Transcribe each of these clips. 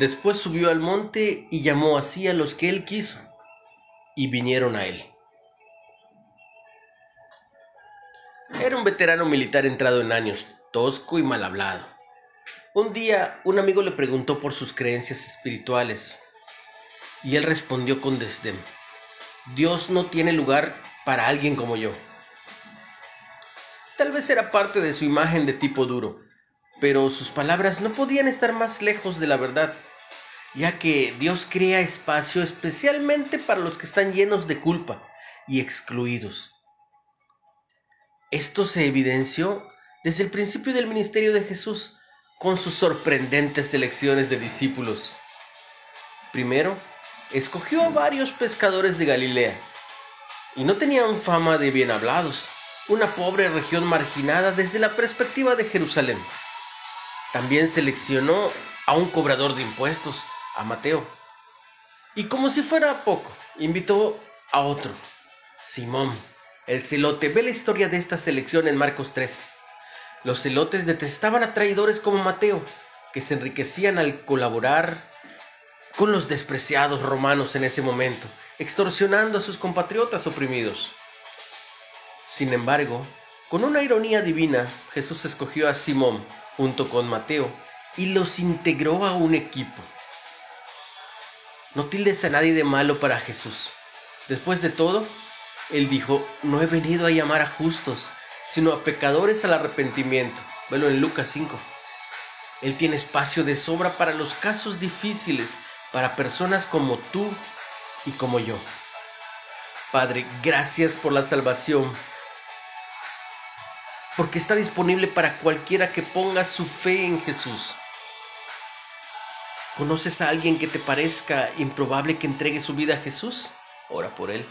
Después subió al monte y llamó así a los que él quiso, y vinieron a él. Era un veterano militar entrado en años, tosco y mal hablado. Un día un amigo le preguntó por sus creencias espirituales, y él respondió con desdén, Dios no tiene lugar para alguien como yo. Tal vez era parte de su imagen de tipo duro, pero sus palabras no podían estar más lejos de la verdad ya que Dios crea espacio especialmente para los que están llenos de culpa y excluidos. Esto se evidenció desde el principio del ministerio de Jesús con sus sorprendentes selecciones de discípulos. Primero, escogió a varios pescadores de Galilea, y no tenían fama de bien hablados, una pobre región marginada desde la perspectiva de Jerusalén. También seleccionó a un cobrador de impuestos, a Mateo. Y como si fuera poco, invitó a otro, Simón, el celote. Ve la historia de esta selección en Marcos 3. Los celotes detestaban a traidores como Mateo, que se enriquecían al colaborar con los despreciados romanos en ese momento, extorsionando a sus compatriotas oprimidos. Sin embargo, con una ironía divina, Jesús escogió a Simón junto con Mateo y los integró a un equipo. No tildes a nadie de malo para Jesús. Después de todo, Él dijo, no he venido a llamar a justos, sino a pecadores al arrepentimiento. Velo en Lucas 5. Él tiene espacio de sobra para los casos difíciles, para personas como tú y como yo. Padre, gracias por la salvación, porque está disponible para cualquiera que ponga su fe en Jesús. ¿Conoces a alguien que te parezca improbable que entregue su vida a Jesús? Ora por él.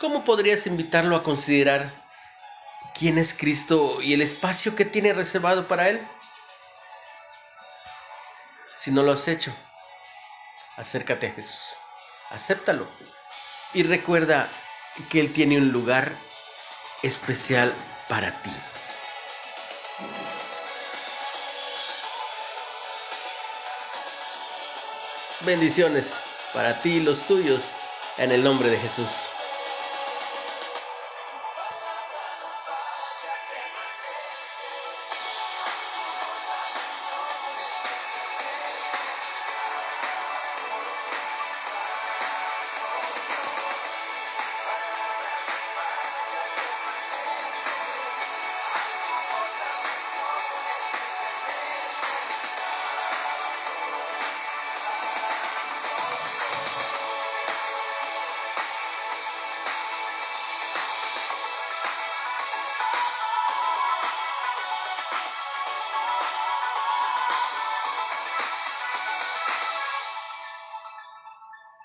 ¿Cómo podrías invitarlo a considerar quién es Cristo y el espacio que tiene reservado para él? Si no lo has hecho, acércate a Jesús, acéptalo y recuerda que Él tiene un lugar especial para ti. Bendiciones para ti y los tuyos en el nombre de Jesús.